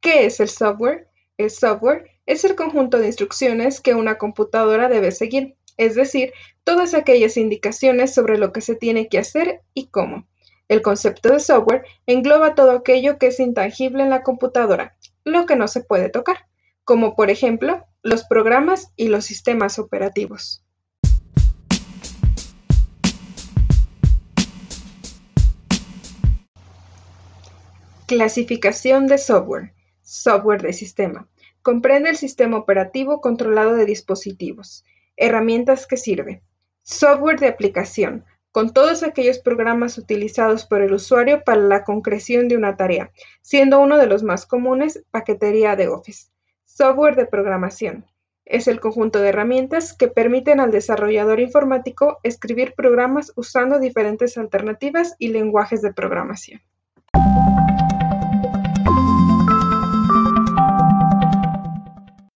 ¿Qué es el software? El software es el conjunto de instrucciones que una computadora debe seguir, es decir, todas aquellas indicaciones sobre lo que se tiene que hacer y cómo. El concepto de software engloba todo aquello que es intangible en la computadora, lo que no se puede tocar, como por ejemplo los programas y los sistemas operativos. Clasificación de software. Software de sistema. Comprende el sistema operativo controlado de dispositivos. Herramientas que sirve. Software de aplicación. Con todos aquellos programas utilizados por el usuario para la concreción de una tarea, siendo uno de los más comunes paquetería de Office. Software de programación. Es el conjunto de herramientas que permiten al desarrollador informático escribir programas usando diferentes alternativas y lenguajes de programación.